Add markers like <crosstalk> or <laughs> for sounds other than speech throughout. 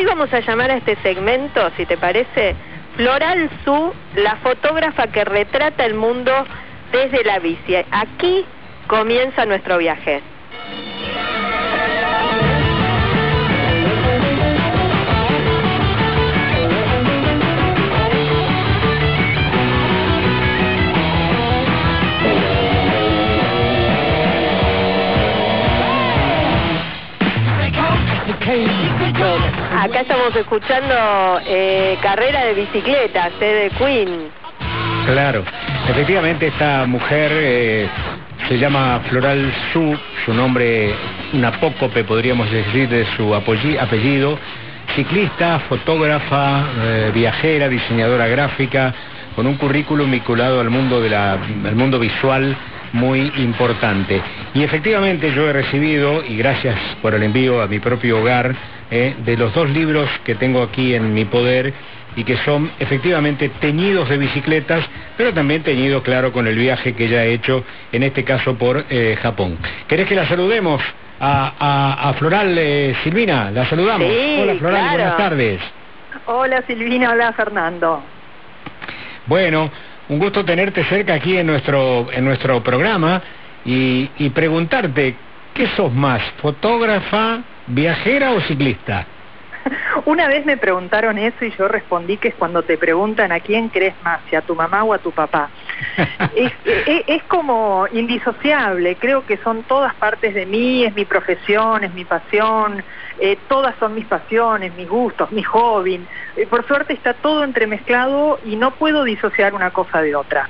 hoy vamos a llamar a este segmento, si te parece, Floral Su, la fotógrafa que retrata el mundo desde la bici. Aquí comienza nuestro viaje. Acá estamos escuchando eh, carrera de bicicletas, eh, de Queen. Claro, efectivamente esta mujer eh, se llama Floral Su, su nombre un apócope podríamos decir de su apellido, ciclista, fotógrafa, eh, viajera, diseñadora gráfica, con un currículum vinculado al mundo, de la, al mundo visual muy importante. Y efectivamente yo he recibido, y gracias por el envío a mi propio hogar, eh, de los dos libros que tengo aquí en mi poder y que son efectivamente teñidos de bicicletas, pero también teñidos, claro, con el viaje que ella ha hecho, en este caso por eh, Japón. ¿Querés que la saludemos? A, Floral eh, Silvina, la saludamos. hola Floral, buenas tardes. Hola Silvina, hola Fernando. Bueno, un gusto tenerte cerca aquí en nuestro, en nuestro programa y, y preguntarte, ¿qué sos más, fotógrafa, viajera o ciclista? <laughs> Una vez me preguntaron eso y yo respondí que es cuando te preguntan a quién crees más, si a tu mamá o a tu papá. <laughs> es, como indisociable, creo que son todas partes de mí, es mi profesión, es mi pasión, eh, todas son mis pasiones, mis gustos, mi hobby. Eh, por suerte está todo entremezclado y no puedo disociar una cosa de otra.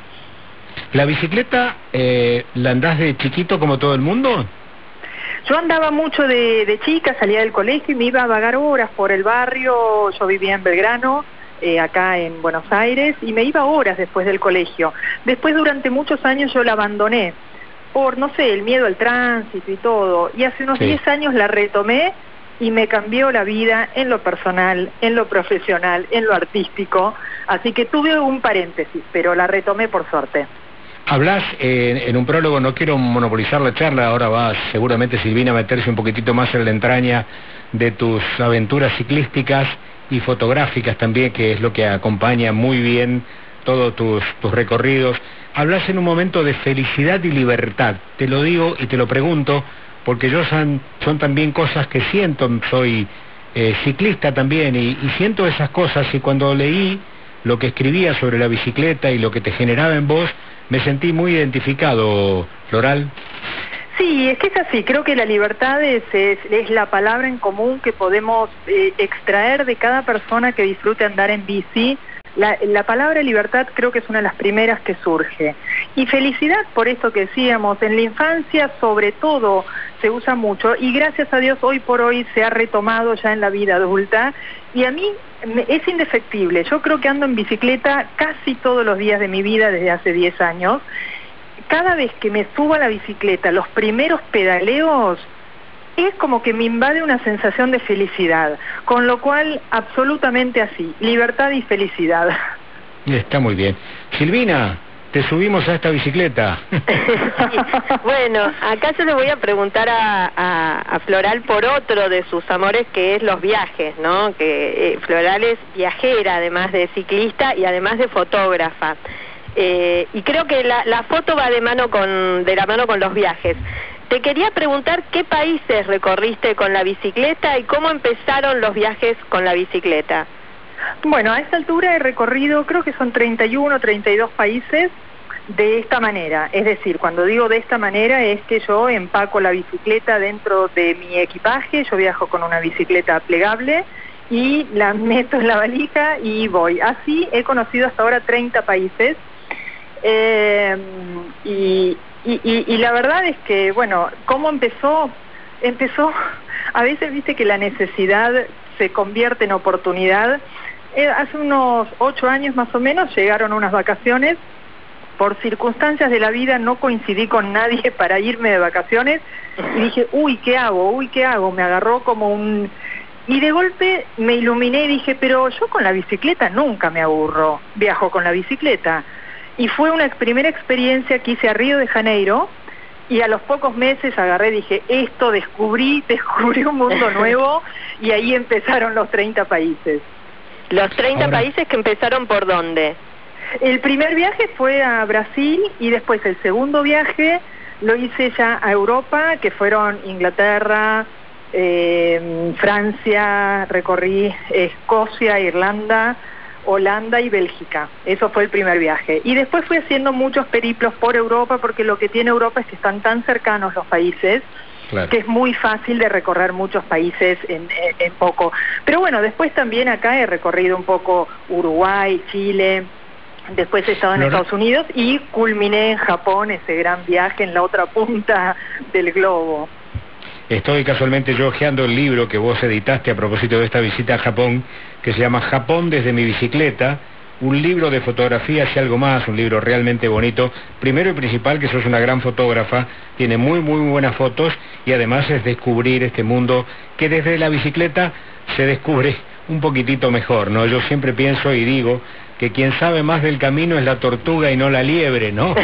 ¿La bicicleta eh, la andás de chiquito como todo el mundo? Yo andaba mucho de, chica, salía del colegio y me iba a vagar horas por el barrio, yo vivía en Belgrano, eh, acá en Buenos Aires, y me iba horas después del colegio. Después durante muchos años yo la abandoné por, no sé, el miedo al tránsito y todo, y hace unos 10 años la retomé y me cambió la vida en lo personal, en lo profesional, en lo artístico, así que tuve un paréntesis, pero la retomé por suerte. Hablas eh, en un prólogo, no quiero monopolizar la charla, ahora va seguramente Silvina a meterse un poquitito más en la entraña de tus aventuras ciclísticas y fotográficas también, que es lo que acompaña muy bien todos tus, recorridos. Hablas en un momento de felicidad y libertad, te lo digo y te lo pregunto, porque yo son, son también cosas que siento, soy eh, ciclista también y siento esas cosas. Y cuando leí lo que escribía sobre la bicicleta y lo que te generaba en vos, me sentí muy identificado, Floral. Sí, es que es así, creo que la libertad es, es, la palabra en común que podemos eh, extraer de cada persona que disfrute andar en bici. La, la, palabra libertad creo que es una de las primeras que surge. Y felicidad, por esto que decíamos, en la infancia sobre todo se usa mucho y gracias a Dios hoy por hoy se ha retomado ya en la vida adulta y a mí es indefectible. Yo creo que ando en bicicleta casi todos los días de mi vida desde hace 10 años. Cada vez que me subo a la bicicleta, los primeros pedaleos, es como que me invade una sensación de felicidad. Con lo cual, absolutamente así, libertad y felicidad. Está muy bien. Silvina, te subimos a esta bicicleta. <laughs> Bueno, acá yo le voy a preguntar a, Floral por otro de sus amores que es los viajes, ¿no? Que eh, Floral es viajera, además de ciclista y además de fotógrafa. Eh, y creo que la, la, foto va de mano con de la mano con los viajes. Te quería preguntar qué países recorriste con la bicicleta y cómo empezaron los viajes con la bicicleta. Bueno, a esta altura he recorrido, creo que son 31, 32 países de esta manera. Es decir, cuando digo de esta manera es que yo empaco la bicicleta dentro de mi equipaje, yo viajo con una bicicleta plegable y la <laughs> meto en la valija y voy. Así he conocido hasta ahora 30 países. Eh, y, y la verdad es que, bueno, ¿cómo empezó? Empezó, <laughs> a veces viste que la necesidad se convierte en oportunidad eh, hace unos ocho años más o menos llegaron unas vacaciones. Por circunstancias de la vida no coincidí con nadie <laughs> para irme de vacaciones y dije, uy, ¿qué hago? Uy, ¿qué hago? Me agarró como un... Y de golpe me iluminé y dije, pero yo con la bicicleta nunca me aburro, viajo con la bicicleta. Y fue una primera experiencia que hice a Río de Janeiro, y a los pocos meses agarré y dije, esto descubrí, <laughs> descubrí un mundo <laughs> nuevo y ahí empezaron los 30 países. ¿Los 30 países que empezaron por dónde? El primer viaje fue a Brasil y después el segundo viaje lo hice ya a Europa, que fueron Inglaterra, eh, Francia, recorrí Escocia, Irlanda, Holanda y Bélgica. Eso fue el primer viaje. Y después fui haciendo muchos periplos por Europa porque lo que tiene Europa es que están tan cercanos los países que es muy fácil de recorrer muchos países en, poco. Pero bueno, después también acá he recorrido un poco Uruguay, Chile, después he estado en Estados Unidos y culminé en Japón ese gran viaje en la otra punta del globo. Estoy casualmente yo hojeando el libro que vos editaste a propósito de esta visita a Japón, que se llama Japón desde mi bicicleta, un libro de fotografías y algo más, un libro realmente bonito. Primero y principal que sos una gran fotógrafa, tiene muy muy buenas fotos y además es descubrir este mundo que desde la bicicleta se descubre un poquitito mejor, ¿no? Yo siempre pienso y digo que quien sabe más del camino es la tortuga y no la liebre, ¿no?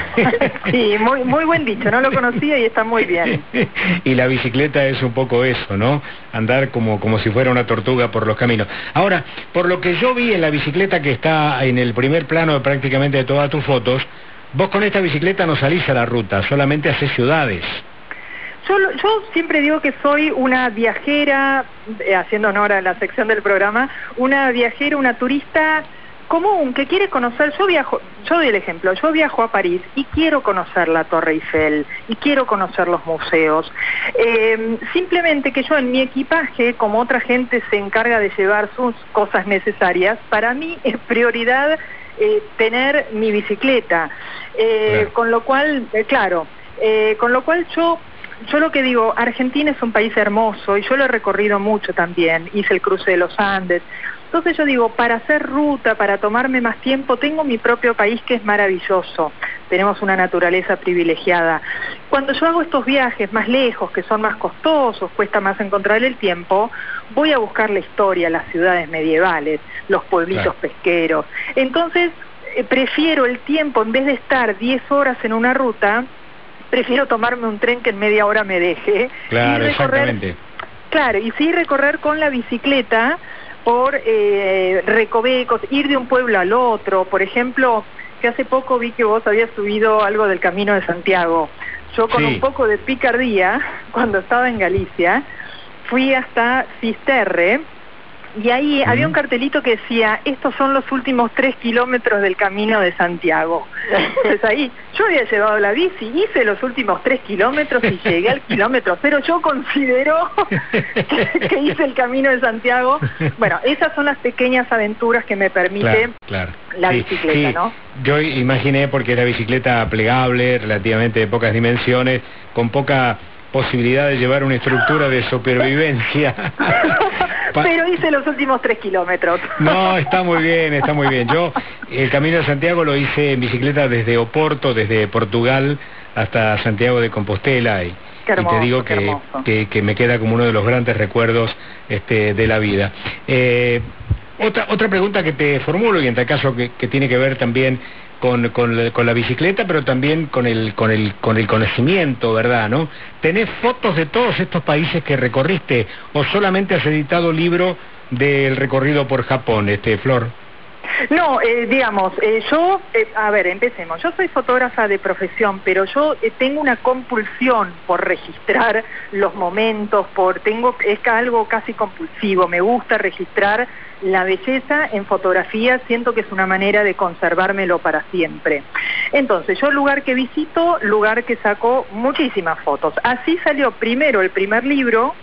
<laughs> sí, muy, muy buen dicho, no lo conocía y está muy bien. <laughs> y la bicicleta es un poco eso, ¿no? Andar como, como si fuera una tortuga por los caminos. Ahora, por lo que yo vi en la bicicleta que está en el primer plano de prácticamente de todas tus fotos, vos con esta bicicleta no salís a la ruta, solamente haces ciudades. Yo, yo siempre digo que soy una viajera, eh, haciendo honor a la sección del programa, una viajera, una turista común que quiere conocer, yo viajo, yo doy el ejemplo, yo viajo a París y quiero conocer la Torre Eiffel y quiero conocer los museos. Eh, simplemente que yo en mi equipaje, como otra gente se encarga de llevar sus cosas necesarias, para mí es prioridad eh, tener mi bicicleta. Eh, con lo cual, claro, con lo cual yo yo lo que digo, Argentina es un país hermoso y yo lo he recorrido mucho también, hice el cruce de los Andes, entonces yo digo, para hacer ruta, para tomarme más tiempo, tengo mi propio país que es maravilloso. Tenemos una naturaleza privilegiada. Cuando yo hago estos viajes más lejos, que son más costosos, cuesta más encontrar el tiempo, voy a buscar la historia, las ciudades medievales, los pueblitos pesqueros. Entonces, eh, prefiero el tiempo, en vez de estar 10 horas en una ruta, prefiero tomarme un tren que en media hora me deje. Claro, exactamente. Claro, y sí recorrer con la bicicleta por eh, recovecos, ir de un pueblo al otro. Por ejemplo, que hace poco vi que vos habías subido algo del Camino de Santiago. Yo con un poco de picardía, <laughs> cuando estaba en Galicia, fui hasta Cisterre, y ahí había un cartelito que decía, estos son los últimos tres kilómetros del camino de Santiago. <laughs> Entonces ahí, yo había llevado la bici, hice los últimos tres kilómetros y llegué al kilómetro cero. Yo considero <laughs> que, hice el camino de Santiago. Bueno, esas son las pequeñas aventuras que me permite la bicicleta, ¿no? Yo imaginé porque era bicicleta plegable, relativamente de pocas dimensiones, con poca posibilidad de llevar una estructura de <laughs> supervivencia. Pero hice los últimos tres kilómetros. No, <laughs> está muy bien, está muy bien. Yo el Camino de Santiago lo hice en bicicleta desde Oporto, desde Portugal hasta Santiago de Compostela y, te digo que, que, me queda como uno de los grandes recuerdos este, de la vida. Eh, otra, otra pregunta que te formulo y en tal caso que, que tiene que ver también con, con, la bicicleta, pero también con el, con, el, con el conocimiento, ¿verdad? ¿no? ¿Tenés fotos de todos estos países que recorriste o solamente has editado libro del recorrido por Japón, este Flor? No, eh, digamos, eh, yo, eh, a ver, empecemos. Yo soy fotógrafa de profesión, pero yo tengo una compulsión por registrar los momentos, por tengo es algo casi compulsivo. Me gusta registrar la belleza en fotografía. Siento que es una manera de conservármelo para siempre. Entonces, yo lugar que visito, lugar que saco muchísimas fotos. Así salió primero el primer libro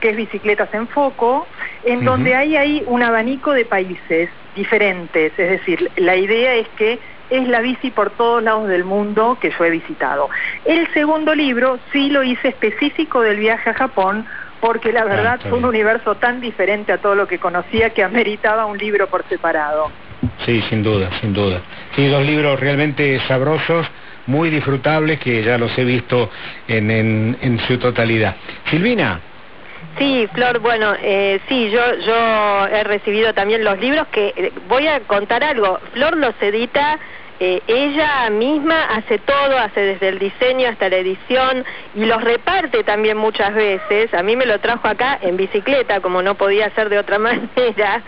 que es Bicicletas en Foco, en donde hay ahí un abanico de países diferentes, es decir, la idea es que es la bici por todos lados del mundo que yo he visitado. El segundo libro sí lo hice específico del viaje a Japón, porque la ah, verdad fue un universo tan diferente a todo lo que conocía que ameritaba un libro por separado. Sí, sin duda, sin duda. Sí, dos libros realmente sabrosos, muy disfrutables, que ya los he visto en, en su totalidad. Silvina, Sí, Flor, bueno, eh, sí, yo, yo he recibido también los libros que, eh, voy a contar algo, Flor los edita eh, ella misma hace todo, hace desde el diseño hasta la edición y los reparte también muchas veces. A mí me lo trajo acá en bicicleta, como no podía ser de otra <laughs> manera.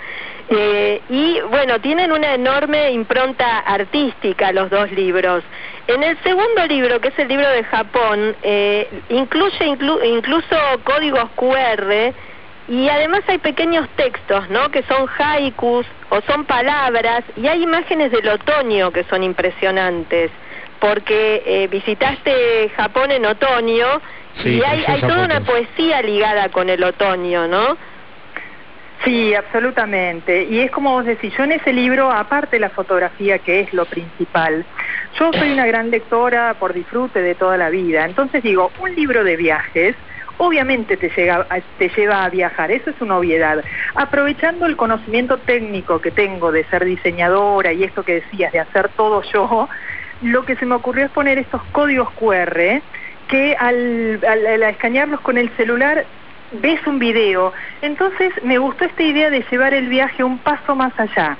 Eh, y bueno, tienen una enorme impronta artística los dos libros. En el segundo libro, que es el libro de Japón, eh, incluye incluso códigos QR y además hay pequeños textos, ¿no? Que son haikus o son palabras y hay imágenes del otoño que son impresionantes, porque eh, visitaste Japón en otoño y hay, hay toda una poesía ligada con el otoño, ¿no? Sí, absolutamente. Y es como vos decís, yo en ese libro, aparte de la fotografía, que es lo principal, yo soy una gran lectora por disfrute de toda la vida. Entonces digo, un libro de viajes, obviamente te, llega, te lleva a viajar, eso es una obviedad. Aprovechando el conocimiento técnico que tengo de ser diseñadora y esto que decías, de hacer todo yo, lo que se me ocurrió es poner estos códigos QR que al, al escanearlos con el celular ves un video. Entonces me gustó esta idea de llevar el viaje un paso más allá.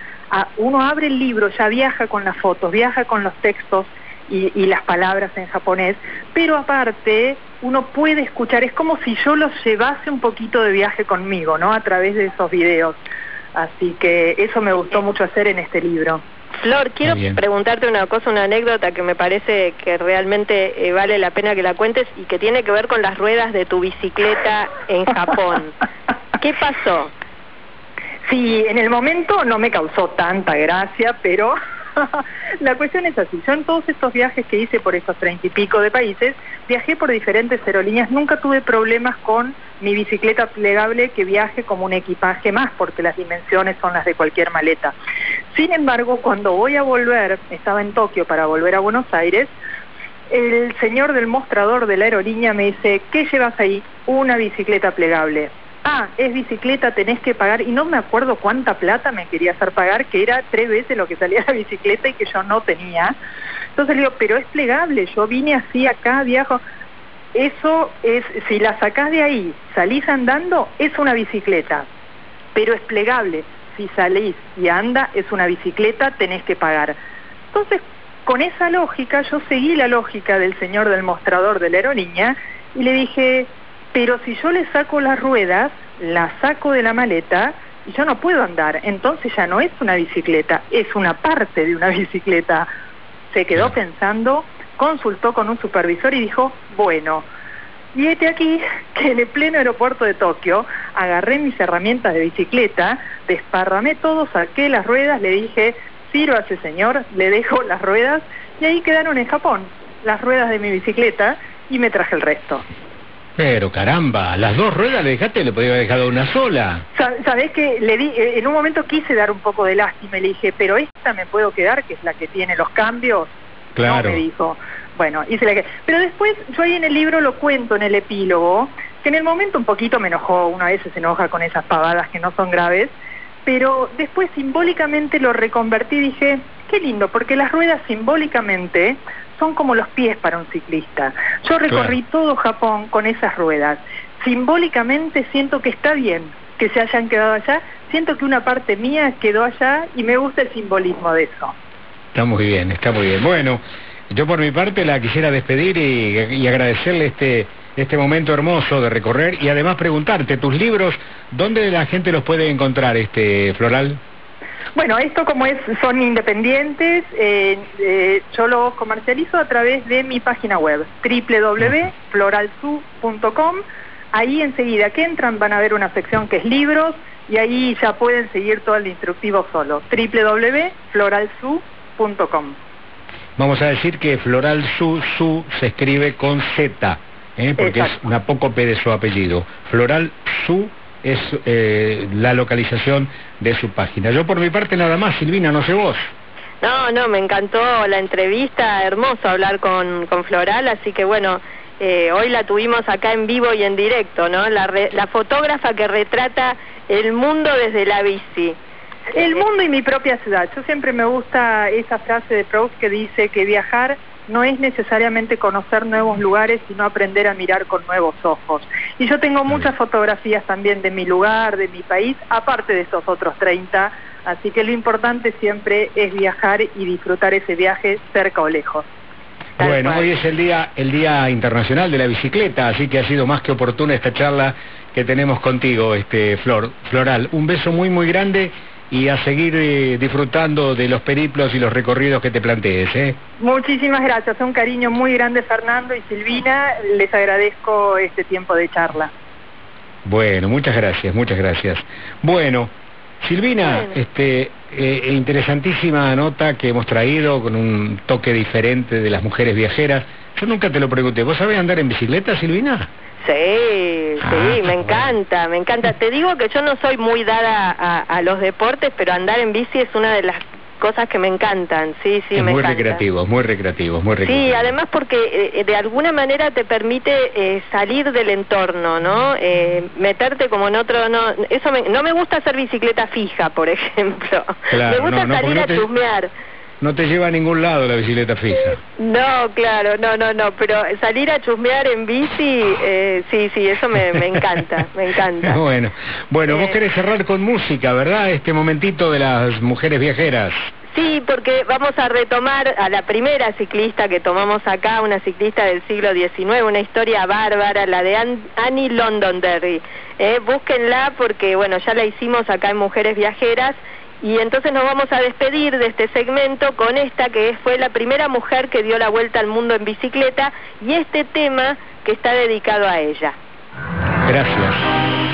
Uno abre el libro, ya viaja con las fotos, viaja con los textos y, y, las palabras en japonés, pero aparte uno puede escuchar, es como si yo los llevase un poquito de viaje conmigo, ¿no? A través de esos videos. Así que eso me gustó mucho hacer en este libro. Flor, quiero preguntarte una cosa, una anécdota que me parece que realmente eh, vale la pena que la cuentes y que tiene que ver con las ruedas de tu bicicleta en Japón. <laughs> ¿Qué pasó? Sí, en el momento no me causó tanta gracia, pero <laughs> la cuestión es así. Yo en todos estos viajes que hice por estos treinta y pico de países, viajé por diferentes aerolíneas, nunca tuve problemas con mi bicicleta plegable que viaje como un equipaje más, porque las dimensiones son las de cualquier maleta. Sin embargo, cuando voy a volver, estaba en Tokio para volver a Buenos Aires, el señor del mostrador de la aerolínea me dice, ¿qué llevas ahí? Una bicicleta plegable ah, es bicicleta, tenés que pagar, y no me acuerdo cuánta plata me quería hacer pagar, que era tres veces lo que salía la bicicleta y que yo no tenía. Entonces le digo, pero es plegable, yo vine así acá, viajo. Eso es, si la sacás de ahí, salís andando, es una bicicleta, pero es plegable. Si salís y anda, es una bicicleta, tenés que pagar. Entonces, con esa lógica, yo seguí la lógica del señor del mostrador de la aerolínea y le dije, pero si yo le saco las ruedas, la saco de la maleta y yo no puedo andar, entonces ya no es una bicicleta, es una parte de una <laughs> bicicleta. Se quedó pensando, consultó con un supervisor y dijo, bueno, y este aquí <laughs> que en el pleno aeropuerto de Tokio agarré mis herramientas de bicicleta, desparramé todo, saqué las ruedas, le dije, siro a ese señor, le dejo <laughs> las ruedas y ahí quedaron en Japón las ruedas de mi bicicleta y me traje el resto. Pero caramba, las dos ruedas le dejaste, le podía haber dejado una sola. Sabés que le di, eh, en un momento quise dar un poco de lástima y le dije, pero esta me puedo quedar, que es la que tiene los cambios. Claro. me dijo. Bueno, hice la que. Pero después, yo ahí en el libro lo cuento en el epílogo, que en el momento un poquito me enojó, una vez se enoja con esas pavadas que no son graves, pero después simbólicamente lo reconvertí y dije, qué lindo, porque las ruedas simbólicamente son como los pies para un ciclista. Yo recorrí todo Japón con esas ruedas. Simbólicamente siento que está bien que se hayan quedado allá, siento que una parte mía quedó allá y me gusta el simbolismo de eso. Está muy bien, está muy bien. Bueno, yo por mi parte la quisiera despedir y, agradecerle este este momento hermoso de recorrer y además preguntarte, tus libros, ¿dónde la gente los puede encontrar, este Floral? Bueno, esto como es, son independientes, eh, eh, yo los comercializo a través de mi página web, www.floralsu.com. Ahí enseguida que entran van a ver una sección que es libros y ahí ya pueden seguir todo el instructivo solo, www.floralsu.com. Vamos a decir que Floral Su, Su se escribe con Z, ¿eh? porque es una poco P de su apellido. Floral Su es eh, la localización de su página. Yo por mi parte nada más, Silvina, no sé vos. No, no, me encantó la entrevista, hermoso hablar con, con Floral, así que bueno, eh, hoy la tuvimos acá en vivo y en directo, ¿no? La, la fotógrafa que retrata el mundo desde la bici. El mundo y mi propia ciudad. Yo siempre me gusta esa frase de Proust que dice que viajar no es necesariamente conocer nuevos lugares, sino aprender a mirar con nuevos ojos. Y yo tengo muchas fotografías también de mi lugar, de mi país, aparte de esos otros 30 Así que lo importante siempre es viajar y disfrutar ese viaje cerca o lejos. bueno, hoy es el día, el día internacional de la bicicleta, así que ha sido más que oportuna esta charla que tenemos contigo, este Flor, Floral. Un beso muy muy grande y a seguir eh, disfrutando de los periplos y los recorridos que te plantees. ¿eh? Muchísimas gracias, un cariño muy grande Fernando y Silvina, les agradezco este tiempo de charla. Bueno, muchas gracias, muchas gracias. Bueno, Silvina, este eh, interesantísima nota que hemos traído con un toque diferente de las mujeres viajeras. Yo nunca te lo pregunté, ¿vos sabés andar en bicicleta, Silvina? Sí, sí, ah, me encanta, me encanta. Te digo que yo no soy muy dada a, los deportes, pero andar en bici es una de las cosas que me encantan, sí, sí, es me muy recreativo, muy recreativo, muy recreativo. Sí, además porque eh, de alguna manera te permite eh, salir del entorno, ¿no? Eh, meterte como en otro, no, eso no me gusta hacer bicicleta fija, por <laughs> ejemplo. me gusta salir a chusmear no te lleva a ningún lado la bicicleta fija. No, claro, no, no, no, pero salir a chusmear en bici, eh, sí, sí, eso me, encanta, me encanta. <laughs> Bueno, bueno, vos eh, querés cerrar con música, ¿verdad? Este momentito de las mujeres viajeras. Sí, porque vamos a retomar a la primera ciclista que tomamos acá, una ciclista del siglo XIX, una historia bárbara, la de Annie Londonderry. Eh, búsquenla porque, bueno, ya la hicimos acá en Mujeres Viajeras y entonces nos vamos a despedir de este segmento con esta que fue la primera mujer que dio la vuelta al mundo en bicicleta y este tema que está dedicado a ella. Gracias.